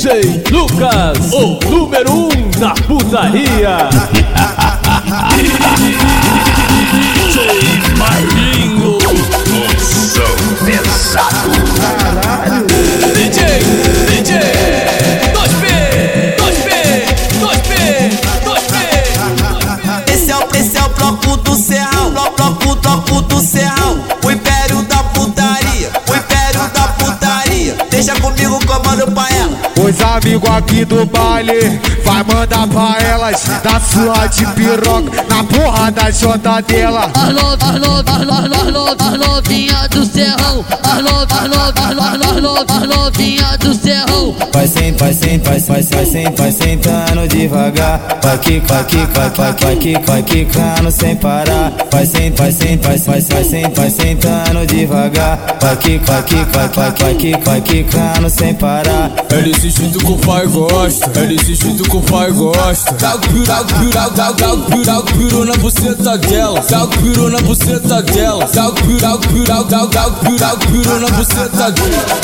DJ Lucas, o número um da putaria. DJ Marlinho, Sou pesado. Os amigos aqui do baile vai mandar pra elas da sua de piroca na porra da jota dela. As no- as no- as no- as no- as novinha do serrão, as no- as no- as no- as no- as novinha do serrão. Vai sem, vai sem, vai, vai, vai sem, vai sentando devagar. Vai que, vai que, vai, vai, vai que, vai quicando sem parar. Vai sem, vai sem, vai, vai, vai sem, vai sentando devagar. Vai que, vai que, vai, vai, vai que, vai quicando sem parar. É desse jeito que o pai gosta, é desse jeito que o pai gosta. Dá o piru, dá o piru, dá o- piru, dá o piru na buceta dela. Dá o piru na buceta dela. Dá o piru, dá o piru, dá o- dá o- dá o piru, dá o piru na buceta dela.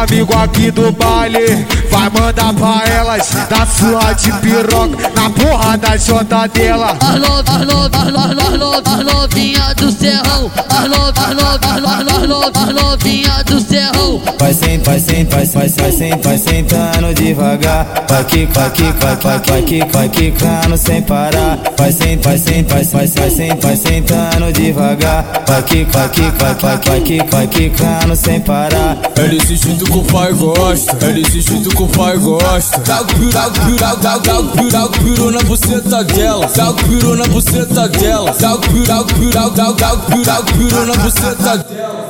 amigos aqui do baile vai mandar pra elas da sua de piroca na porra da jota dela. As no- as no- as no- as no- as novinha do serrão, as novinha do Vai sem, vai sem, vai, vai, vai sem, vai sentando devagar. Vai que, vai que, vai, vai, vai que, vai quicando sem parar. Vai sem, vai sem, vai, vai, vai sem, vai sentando devagar. Vai que, vai que, vai, vai, vai que, vai quicando sem parar. É desse jeito que o pai gosta, é desse jeito que o pai gosta. Dá o piru, dá o piru, dá o- dá o- dá o piru, dá o piru na buceta dela. Dá o piru na buceta dela. Dá o piru, dá o piru, dá o- dá o- dá o piru, dá o piru na buceta dela.